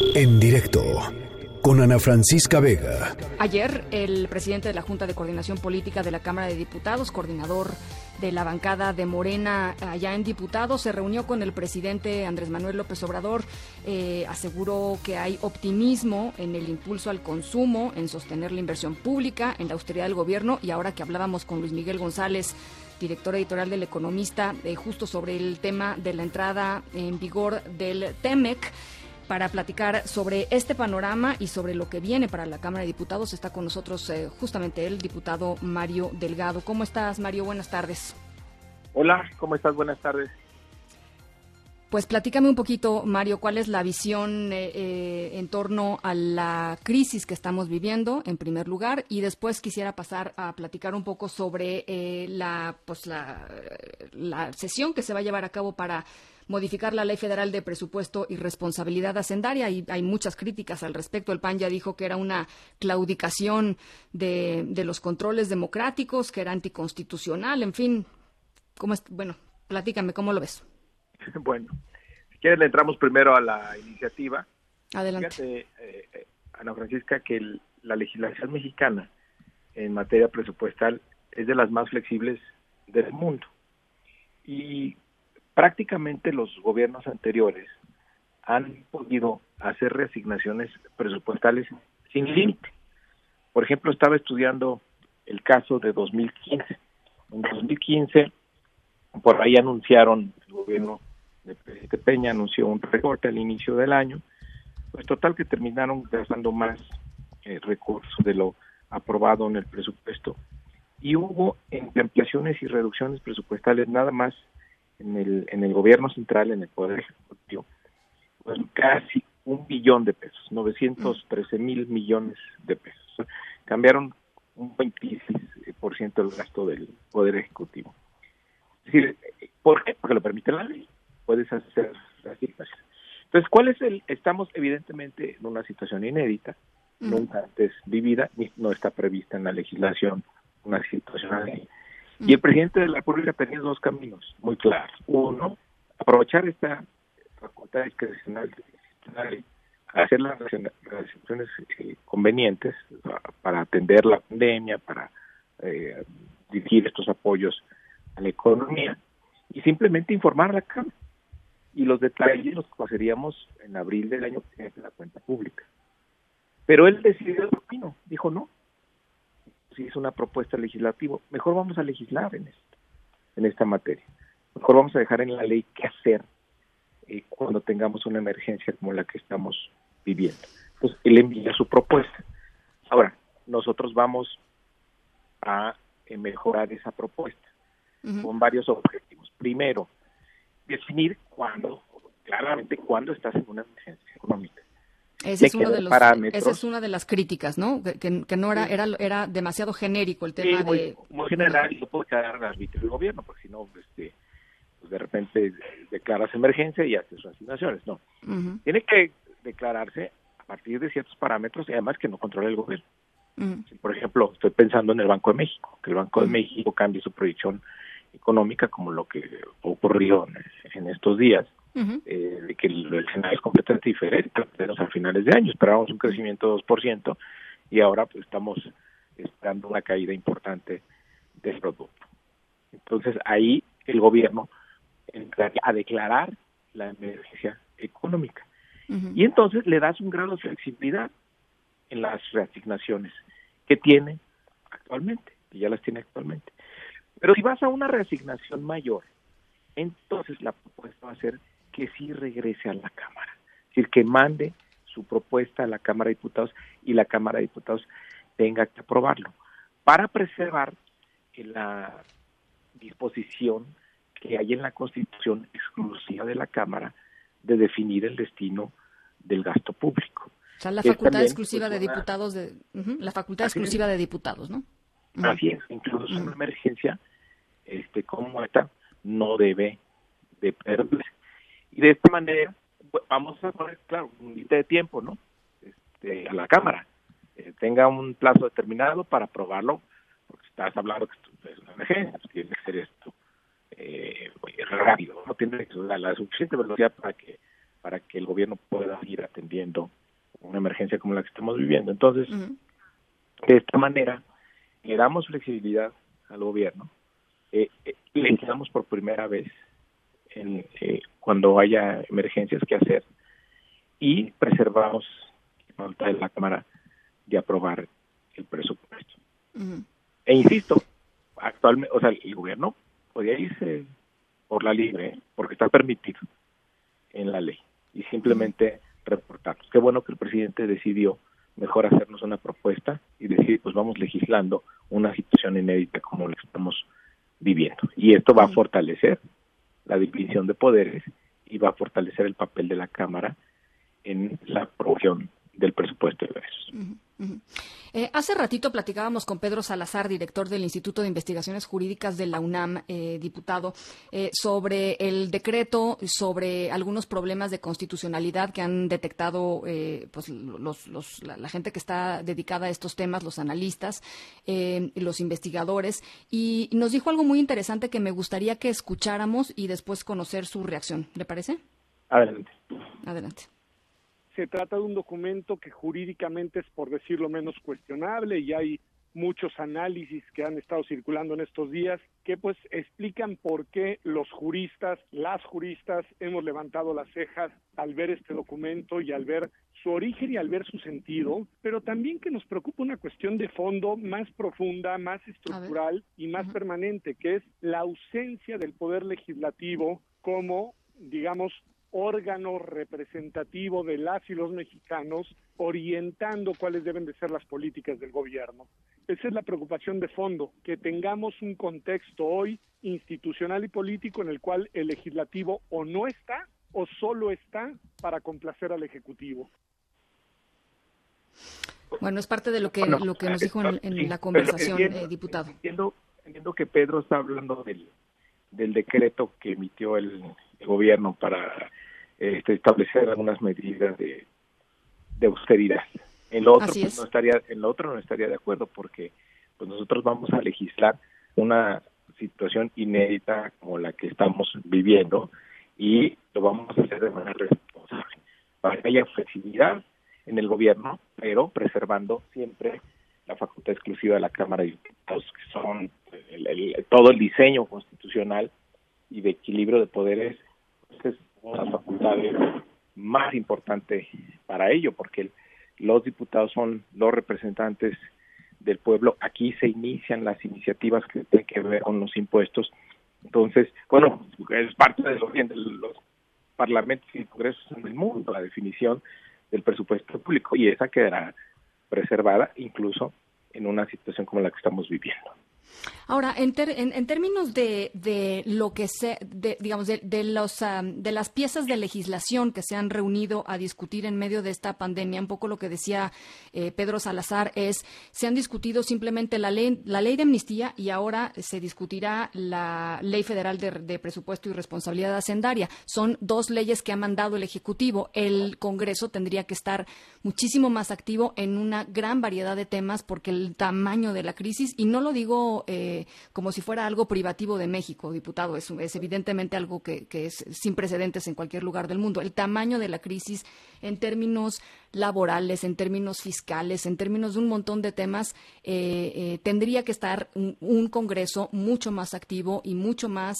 En directo con Ana Francisca Vega. Ayer, el presidente de la Junta de Coordinación Política de la Cámara de Diputados, coordinador de la bancada de Morena allá en Diputados, se reunió con el presidente Andrés Manuel López Obrador. Eh, aseguró que hay optimismo en el impulso al consumo, en sostener la inversión pública, en la austeridad del gobierno. Y ahora que hablábamos con Luis Miguel González, director editorial del Economista, eh, justo sobre el tema de la entrada en vigor del TEMEC para platicar sobre este panorama y sobre lo que viene para la Cámara de Diputados. Está con nosotros eh, justamente el diputado Mario Delgado. ¿Cómo estás, Mario? Buenas tardes. Hola, ¿cómo estás? Buenas tardes. Pues platícame un poquito, Mario, cuál es la visión eh, eh, en torno a la crisis que estamos viviendo, en primer lugar, y después quisiera pasar a platicar un poco sobre la, pues la, la sesión que se va a llevar a cabo para modificar la Ley Federal de Presupuesto y Responsabilidad Hacendaria y hay muchas críticas al respecto. El PAN ya dijo que era una claudicación de, de los controles democráticos, que era anticonstitucional, en fin. ¿cómo es? Bueno, platícame, ¿cómo lo ves? Bueno, si quieres le entramos primero a la iniciativa. Adelante. Fíjate, eh, Ana Francisca, que la legislación mexicana en materia presupuestal es de las más flexibles del mundo. Y prácticamente los gobiernos anteriores han podido hacer reasignaciones presupuestales sin límite. Por ejemplo, estaba estudiando el caso de 2015. En 2015, por ahí anunciaron, el gobierno de presidente Peña anunció un recorte al inicio del año, pues total que terminaron gastando más eh, recursos de lo aprobado en el presupuesto. Y hubo ampliaciones y reducciones presupuestales nada más en el, en el gobierno central, en el Poder Ejecutivo, pues casi un billón de pesos, 913 mil millones de pesos. Cambiaron un 26% del gasto del Poder Ejecutivo. Es decir, ¿por qué? Porque lo permite la ley. Puedes hacer así. Entonces, ¿cuál es el? Estamos evidentemente en una situación inédita, nunca antes vivida, no está prevista en la legislación una situación así. Y el presidente de la República tenía dos caminos muy claros. Uno, aprovechar esta facultad discrecional hacer las restricciones eh, convenientes para atender la pandemia, para eh, dirigir estos apoyos a la economía y simplemente informar a la Cámara. Y los detalles los pasaríamos en abril del año que viene la cuenta pública. Pero él decidió el camino, dijo no, si es una propuesta legislativa, mejor vamos a legislar en esto, en esta materia. Mejor vamos a dejar en la ley qué hacer eh, cuando tengamos una emergencia como la que estamos viviendo. Pues él envía su propuesta. Ahora, nosotros vamos a eh, mejorar esa propuesta con varios objetivos. Primero, definir cuándo, claramente cuándo estás en una emergencia económica. Ese es uno de los, esa es una de las críticas, ¿no? Que, que no era, era era demasiado genérico el tema muy, de... Muy general y no puede quedar arbitrio del gobierno, porque si no, este, pues de repente declaras emergencia y haces asignaciones. No. Tiene que declararse a partir de ciertos parámetros y además que no controle el gobierno. por ejemplo, estoy pensando en el Banco de México, que el Banco de México cambie su proyección económica como lo que ocurrió en estos días eh, de que el, escenario es completamente diferente a finales de año. Esperábamos un crecimiento de 2% y ahora pues estamos esperando una caída importante del producto. Entonces ahí el gobierno entraría a declarar la emergencia económica. Y entonces le das un grado de flexibilidad en las reasignaciones que tiene actualmente, que ya las tiene actualmente. Pero si vas a una reasignación mayor, entonces la propuesta va a ser que sí regrese a la Cámara, es decir, que mande su propuesta a la Cámara de Diputados y la Cámara de Diputados tenga que aprobarlo, para preservar la disposición que hay en la Constitución exclusiva de la Cámara de definir el destino del gasto público. O sea, la facultad exclusiva pues, de diputados, de, la facultad exclusiva de diputados, ¿no? Así es, incluso en una emergencia este, como esta no debe de perderse. Y de esta manera vamos a poner, claro, un límite de tiempo, ¿no? Este, a la Cámara. Eh, tenga un plazo determinado para aprobarlo, porque estás hablando que esto es una emergencia, pues, tiene que ser esto eh, rápido, no tiene que la, la suficiente velocidad para que para que el gobierno pueda ir atendiendo una emergencia como la que estamos viviendo. Entonces, de esta manera, le damos flexibilidad al gobierno, eh, eh le damos por primera vez en, eh, cuando haya emergencias que hacer y preservamos la voluntad de la Cámara de aprobar el presupuesto. E insisto, actualmente, o sea, el gobierno podía irse por la libre, porque está permitido en la ley, y simplemente reportarnos. Qué bueno que el presidente decidió mejor hacernos una propuesta y decir, pues vamos legislando una situación inédita como la estamos viviendo. Y esto va a fortalecer la división de poderes y va a fortalecer el papel de la Cámara en la aprobación del presupuesto de Eh, hace ratito platicábamos con Pedro Salazar, director del Instituto de Investigaciones Jurídicas de la UNAM, eh, diputado, eh, sobre el decreto, sobre algunos problemas de constitucionalidad que han detectado pues, la, gente que está dedicada a estos temas, los analistas, los investigadores, y nos dijo algo muy interesante que me gustaría que escucháramos y después conocer su reacción. ¿Le parece? Adelante. Adelante se trata de un documento que jurídicamente es, por decirlo menos, cuestionable y hay muchos análisis que han estado circulando en estos días que pues explican por qué los juristas, las juristas hemos levantado las cejas al ver este documento y al ver su origen y al ver su sentido, pero también que nos preocupa una cuestión de fondo más profunda, más estructural y más permanente, que es la ausencia del poder legislativo como digamos, órgano representativo de las y los mexicanos orientando cuáles deben de ser las políticas del gobierno. Esa es la preocupación de fondo, que tengamos un contexto hoy institucional y político en el cual el legislativo o no está o solo está para complacer al ejecutivo. Bueno, es parte de lo que lo que nos dijo en, la conversación, eh, diputado. Entiendo, entiendo que Pedro está hablando del, del decreto que emitió el, gobierno para este, establecer algunas medidas de, austeridad. En lo otro pues, no estaría, en lo otro no estaría de acuerdo porque pues nosotros vamos a legislar una situación inédita como la que estamos viviendo y lo vamos a hacer de manera responsable para que haya flexibilidad en el gobierno, pero preservando siempre la facultad exclusiva de la Cámara de Diputados, que son todo el diseño constitucional y de equilibrio de poderes es una de las facultades más importante para ello, porque los diputados son los representantes del pueblo. Aquí se inician las iniciativas que tienen que ver con los impuestos. Entonces, bueno, es parte de los, de los parlamentos y congresos en el mundo, la definición del presupuesto público, y esa quedará preservada incluso en una situación como la que estamos viviendo. Ahora, en, en, términos de, de, lo que se, de, digamos, de, de los, de las piezas de legislación que se han reunido a discutir en medio de esta pandemia, un poco lo que decía eh, Pedro Salazar es, se han discutido simplemente la ley, la ley de amnistía y ahora se discutirá la ley federal de, presupuesto y responsabilidad hacendaria. Son dos leyes que ha mandado el Ejecutivo. El Congreso tendría que estar muchísimo más activo en una gran variedad de temas porque el tamaño de la crisis, y no lo digo eh, como si fuera algo privativo de México, diputado. Es, es evidentemente algo que, es sin precedentes en cualquier lugar del mundo. El tamaño de la crisis en términos laborales, en términos fiscales, en términos de un montón de temas, eh, eh, tendría que estar un, Congreso mucho más activo y mucho más,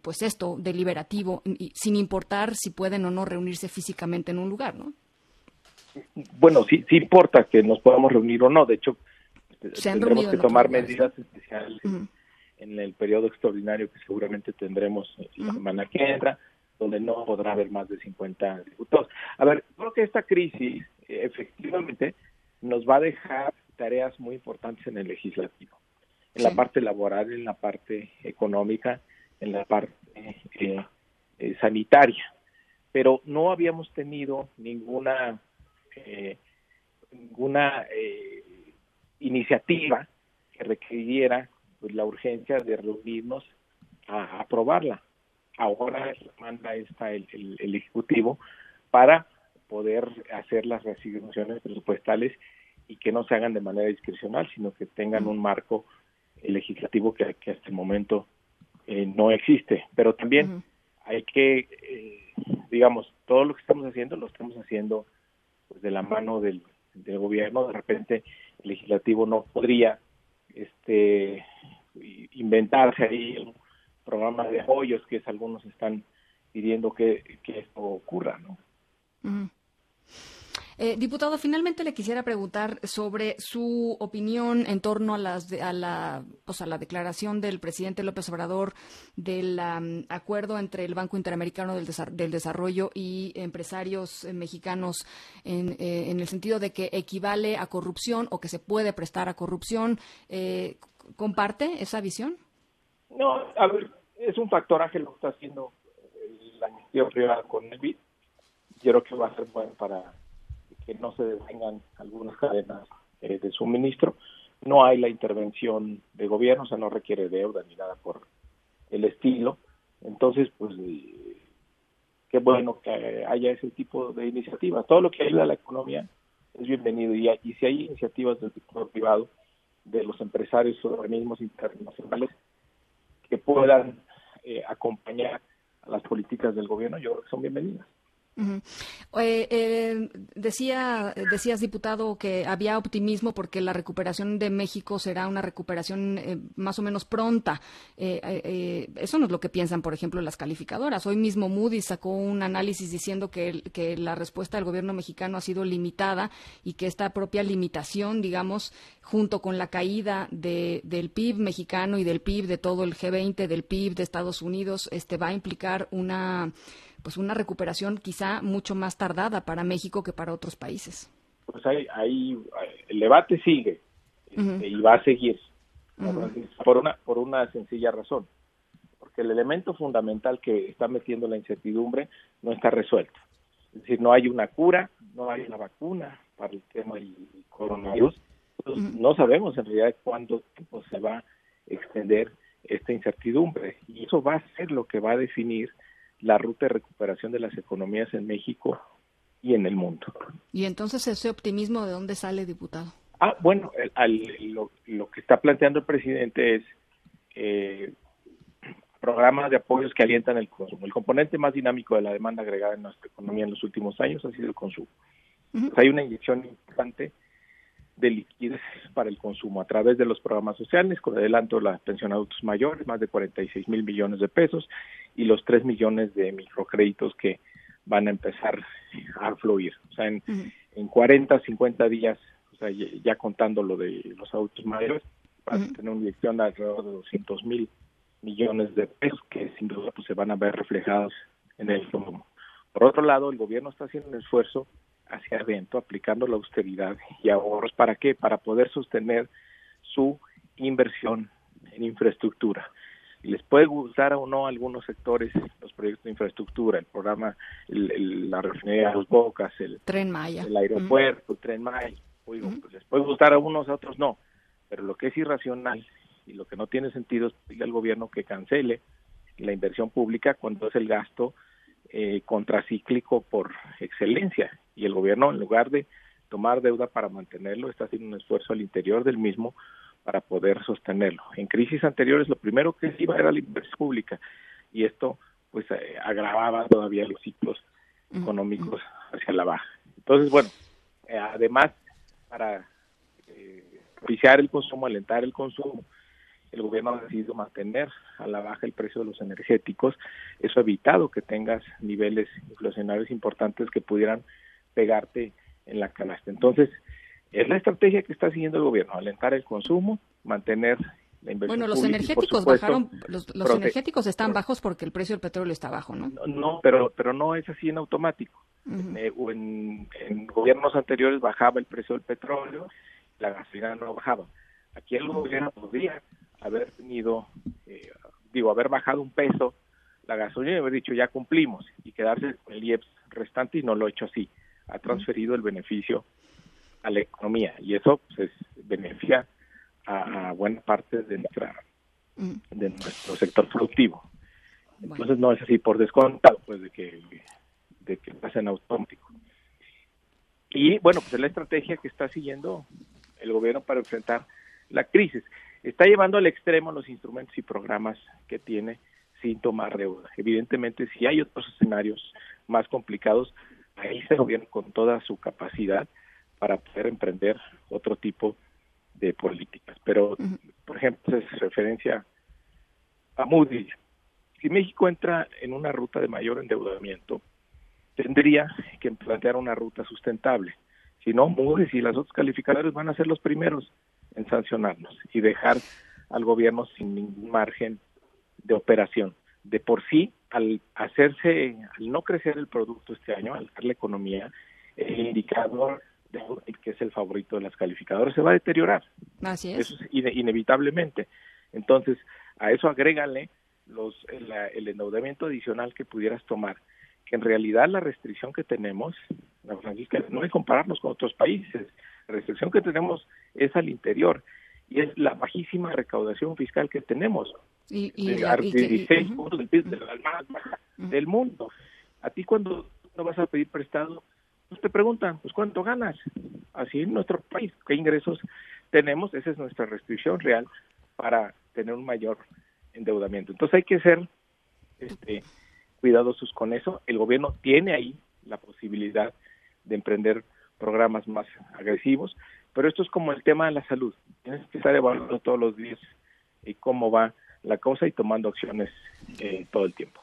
pues esto, deliberativo, sin importar si pueden o no reunirse físicamente en un lugar, ¿no? Bueno, sí, sí importa que nos podamos reunir o no. De hecho, tendremos que tomar medidas especiales en el periodo extraordinario que seguramente tendremos la semana que entra, donde no podrá haber más de 50 diputados. A ver, creo que esta crisis efectivamente nos va a dejar tareas muy importantes en el legislativo, en la parte laboral, en la parte económica, en la parte eh, eh, sanitaria, pero no habíamos tenido ninguna eh, ninguna eh, iniciativa que requiriera pues, la urgencia de reunirnos a, aprobarla. Ahora manda esta el, el, Ejecutivo para poder hacer las reasignaciones presupuestales y que no se hagan de manera discrecional, sino que tengan un marco legislativo que, hasta el momento eh, no existe. Pero también hay que eh, digamos, todo lo que estamos haciendo lo estamos haciendo pues, de la mano del, del gobierno. De repente el legislativo no podría este inventarse ahí un programa de apoyos que algunos están pidiendo que, que esto ocurra, ¿no? Eh, diputado, finalmente le quisiera preguntar sobre su opinión en torno a, las a, la, pues a la declaración del presidente López Obrador del acuerdo entre el Banco Interamericano del, Desarrollo y empresarios eh, mexicanos en, eh, en, el sentido de que equivale a corrupción o que se puede prestar a corrupción. ¿Comparte esa visión? No, a ver, es un factoraje lo que está haciendo la iniciativa privada con el BID. Yo que va a ser bueno para que no se detengan algunas cadenas eh, de suministro. No hay la intervención de gobierno, o sea, no requiere deuda ni nada por el estilo. Entonces, pues, qué bueno que haya ese tipo de iniciativas. Todo lo que ayuda a la economía es bienvenido y, y si hay iniciativas del sector privado, de los empresarios o organismos internacionales que puedan eh, acompañar a las políticas del gobierno, yo creo que son bienvenidas. Eh, eh, decía, decías, diputado, que había optimismo porque la recuperación de México será una recuperación eh, más o menos pronta. eso no es lo que piensan, por ejemplo, las calificadoras. Hoy mismo Moody's sacó un análisis diciendo que, que la respuesta del gobierno mexicano ha sido limitada y que esta propia limitación, digamos, junto con la caída de, del PIB mexicano y del PIB de todo el G20, del PIB de Estados Unidos, este va a implicar una pues una recuperación quizá mucho más tardada para México que para otros países. Pues ahí, ahí el debate sigue este, y va a seguir por una por una sencilla razón, porque el elemento fundamental que está metiendo la incertidumbre no está resuelto. Es decir, no hay una cura, no hay una vacuna para el tema del coronavirus. No sabemos en realidad cuándo tiempo se va a extender esta incertidumbre y eso va a ser lo que va a definir la ruta de recuperación de las economías en México y en el mundo. ¿Y entonces ese optimismo de dónde sale, diputado? Ah, bueno, lo, que está planteando el presidente es eh, programas de apoyos que alientan el consumo. El componente más dinámico de la demanda agregada en nuestra economía en los últimos años ha sido el consumo. hay una inyección importante de liquidez para el consumo a través de los programas sociales, con adelanto la pensión a adultos mayores, más de 46 mil millones de pesos, y los 3 millones de microcréditos que van a empezar a fluir. O sea, en, en 40, 50 días, o sea, ya, contando lo de los adultos mayores, van a tener una inyección de alrededor de 200 mil millones de pesos que sin duda pues, se van a ver reflejados en el consumo. Por otro lado, el gobierno está haciendo un esfuerzo hacia adentro, aplicando la austeridad y ahorros. ¿Para qué? Para poder sostener su inversión en infraestructura. Les puede gustar o no a algunos sectores los proyectos de infraestructura, el programa, la refinería de Los Bocas, el Tren Maya, el aeropuerto, el Tren Maya. Oigo, pues les puede gustar a unos, a otros no. Pero lo que es irracional y lo que no tiene sentido es pedirle al gobierno que cancele la inversión pública cuando es el gasto eh, contracíclico por excelencia y el gobierno en lugar de tomar deuda para mantenerlo está haciendo un esfuerzo al interior del mismo para poder sostenerlo. En crisis anteriores lo primero que se iba era la inversión pública y esto pues eh, agravaba todavía los ciclos económicos hacia la baja. Entonces, bueno, eh, además para eh, propiciar el consumo, alentar el consumo, el gobierno ha decidido mantener a la baja el precio de los energéticos. Eso ha evitado que tengas niveles inflacionarios importantes que pudieran pegarte en la canasta. Entonces, es la estrategia que está siguiendo el gobierno, alentar el consumo, mantener la inversión. Bueno, los energéticos bajaron, los, energéticos están bajos porque el precio del petróleo está bajo, ¿no? No, pero, pero no es así en automático. Eh, en, en, gobiernos anteriores bajaba el precio del petróleo, la gasolina no bajaba. Aquí el gobierno podría haber tenido, eh, digo, haber bajado un peso la gasolina y haber dicho ya cumplimos y quedarse con el IEPS restante y no lo ha hecho así. Ha transferido el beneficio a la economía y eso pues, beneficia a, buena parte de nuestra de nuestro sector productivo. Entonces no es así por descontado, pues de que de que pasa en automático. Y bueno, pues es la estrategia que está siguiendo el gobierno para enfrentar la crisis está llevando al extremo los instrumentos y programas que tiene sin tomar deuda. Evidentemente, si hay otros escenarios más complicados, ahí se gobierna con toda su capacidad para poder emprender otro tipo de políticas. Pero, por ejemplo, es referencia a Moody's. Si México entra en una ruta de mayor endeudamiento, tendría que plantear una ruta sustentable. Si no, Moody's y las otros calificadores van a ser los primeros en sancionarnos y dejar al gobierno sin ningún margen de operación. De por sí, al hacerse, al no crecer el producto este año, al la economía, el indicador de, que es el favorito de las calificadoras se va a deteriorar. Así es. Eso es inevitablemente. Entonces, a eso agrégale los, el, el endeudamiento adicional que pudieras tomar, que en realidad la restricción que tenemos, la Francisca, no es compararnos con otros países, la restricción que tenemos es al interior y es la bajísima recaudación fiscal que tenemos. Y, y, de, 16 puntos del PIB de la más baja del mundo. A ti cuando no vas a pedir prestado, pues te preguntan, pues ¿cuánto ganas? Así en nuestro país, ¿qué ingresos tenemos? Esa es nuestra restricción real para tener un mayor endeudamiento. Entonces hay que ser este, cuidadosos con eso. El gobierno tiene ahí la posibilidad de emprender programas más agresivos, pero esto es como el tema de la salud. Tienes que estar evaluando todos los días y cómo va la cosa y tomando acciones eh, todo el tiempo.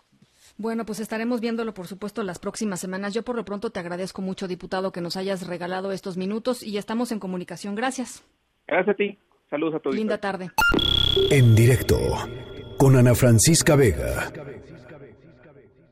Bueno, pues estaremos viéndolo, por supuesto, las próximas semanas. Yo por lo pronto te agradezco mucho, diputado, que nos hayas regalado estos minutos y estamos en comunicación. Gracias. Gracias a ti. Saludos a todos. Linda tarde. En directo con Ana Francisca Vega.